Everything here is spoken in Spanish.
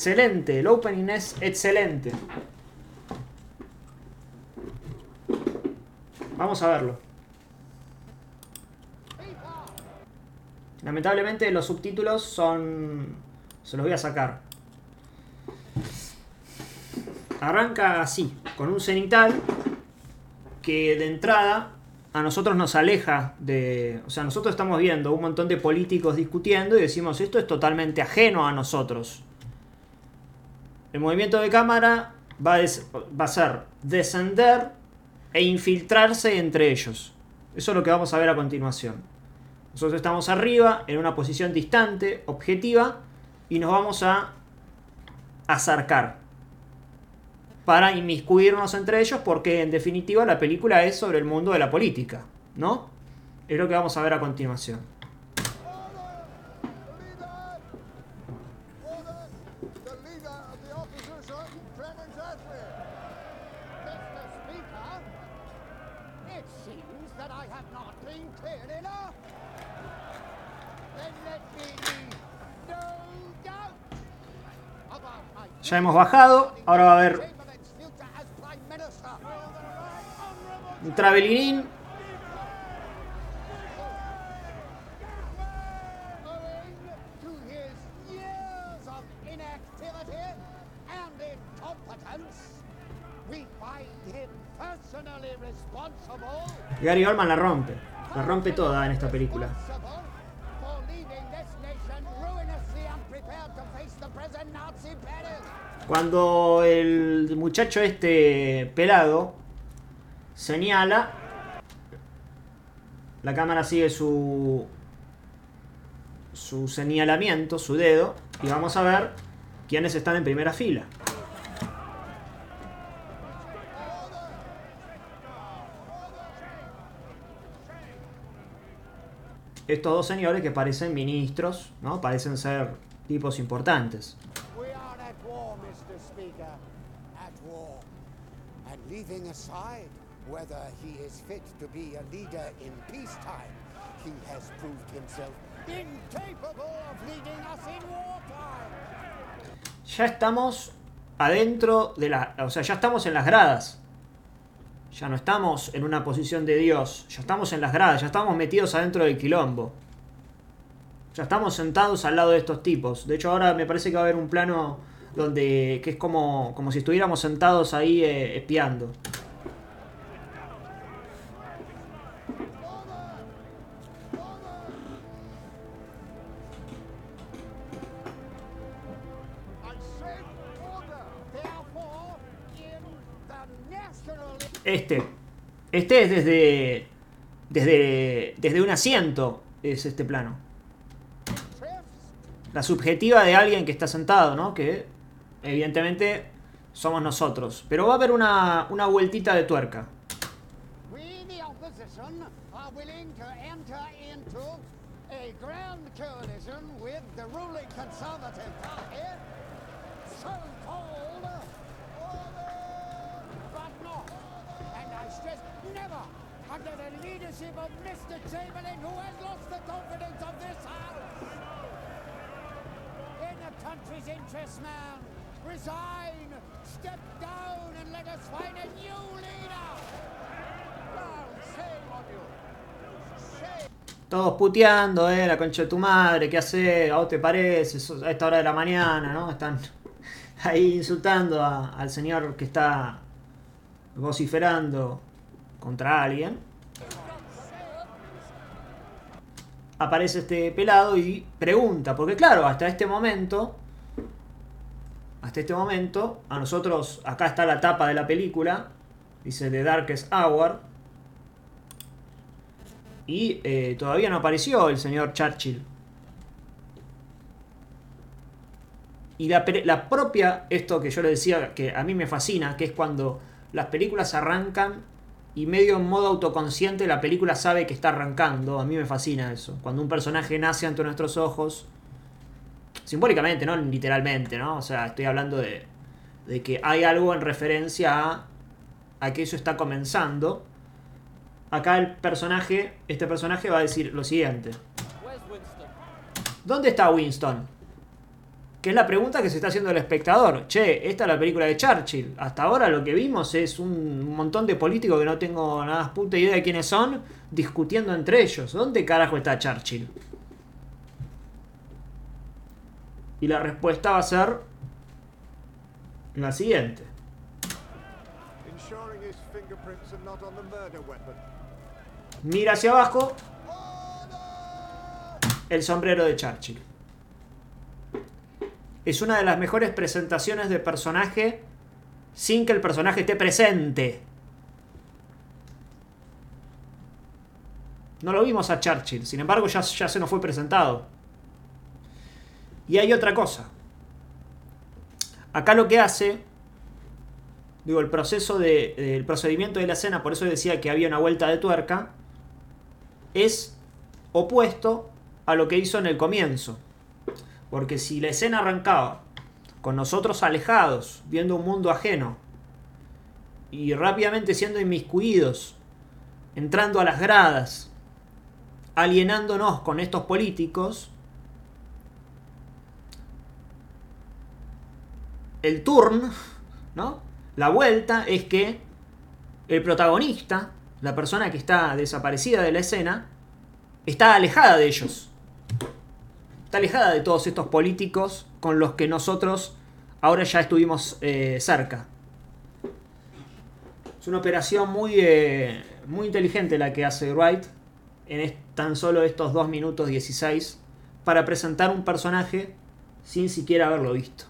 Excelente, el opening es excelente. Vamos a verlo. Lamentablemente los subtítulos son... Se los voy a sacar. Arranca así, con un cenital que de entrada a nosotros nos aleja de... O sea, nosotros estamos viendo un montón de políticos discutiendo y decimos, esto es totalmente ajeno a nosotros. El movimiento de cámara va a, des- ser descender e infiltrarse entre ellos. Eso es lo que vamos a ver a continuación. Nosotros estamos arriba, en una posición distante, objetiva, y nos vamos a acercar para inmiscuirnos entre ellos, porque en definitiva la película es sobre el mundo de la política, ¿no? Es lo que vamos a ver a continuación. Ya hemos bajado, ahora va a haber un responsible Gary Oldman la rompe. La rompe toda en esta película. Cuando el muchacho este pelado señala, la cámara sigue su su señalamiento, su dedo, y vamos a ver quiénes están en primera fila. Estos dos señores que parecen ministros, ¿no? Parecen ser tipos importantes. We are at war, Mr. Speaker. At war. And leaving aside whether he is fit to be a leader in peacetime, he has proved himself incapable of leading us in wartime. Ya estamos adentro de la. O sea, ya estamos en las gradas. Ya no estamos en una posición de Dios. Ya estamos en las gradas. Ya estamos metidos adentro del quilombo. Ya estamos sentados al lado de estos tipos. De hecho, ahora me parece que va a haber un plano donde. que es como, como si estuviéramos sentados ahí eh, espiando. Este. Este es desde. Desde. Desde un asiento. Es este plano. la subjetiva de alguien que está sentado, ¿no? Que evidentemente somos nosotros. Pero va a haber una, una vueltita de tuerca. Under the leadership of Mr. Chamberlain, who has lost the confidence of this House. In the country's interest, man, resign, step down, and let us find a new leader. Now, shame on you. Shame. Todos puteando, eh, la concha de tu madre, ¿qué haces? ¿A vos te parece? A esta hora de la mañana, ¿no? Están ahí insultando a- al señor que está vociferando contra alguien. Aparece este pelado y pregunta, porque claro, hasta este momento, hasta este momento, a nosotros, acá está la tapa de la película, dice The Darkest Hour, y eh, todavía no apareció el señor Churchill. Y la, la propia, esto que yo le decía, que a mí me fascina, que es cuando las películas arrancan y medio en modo autoconsciente la película sabe que está arrancando. A mí me fascina eso. Cuando un personaje nace ante nuestros ojos, simbólicamente, no literalmente, ¿no? O sea, estoy hablando de, de que hay algo en referencia a, a que eso está comenzando. Acá el personaje, este personaje va a decir lo siguiente. ¿Dónde está Winston? Que es la pregunta que se está haciendo el espectador. Che, esta es la película de Churchill. Hasta ahora lo que vimos es un montón de políticos que no tengo nada puta idea de quiénes son, discutiendo entre ellos. ¿Dónde carajo está Churchill? Y la respuesta va a ser la siguiente. Mira hacia abajo el sombrero de Churchill. Es una de las mejores presentaciones de personaje sin que el personaje esté presente. No lo vimos a Churchill, sin embargo ya, ya se nos fue presentado. Y hay otra cosa. Acá lo que hace, digo, el proceso de, el procedimiento de la escena, por eso decía que había una vuelta de tuerca, es opuesto a lo que hizo en el comienzo. Porque si la escena arrancaba con nosotros alejados, viendo un mundo ajeno, y rápidamente siendo inmiscuidos, entrando a las gradas, alienándonos con estos políticos, el turn, ¿no? La vuelta es que el protagonista, la persona que está desaparecida de la escena, está alejada de ellos. Está alejada de todos estos políticos con los que nosotros ahora ya estuvimos eh, cerca. Es una operación muy, eh, muy inteligente la que hace Wright en tan solo estos 2 minutos 16 para presentar un personaje sin siquiera haberlo visto.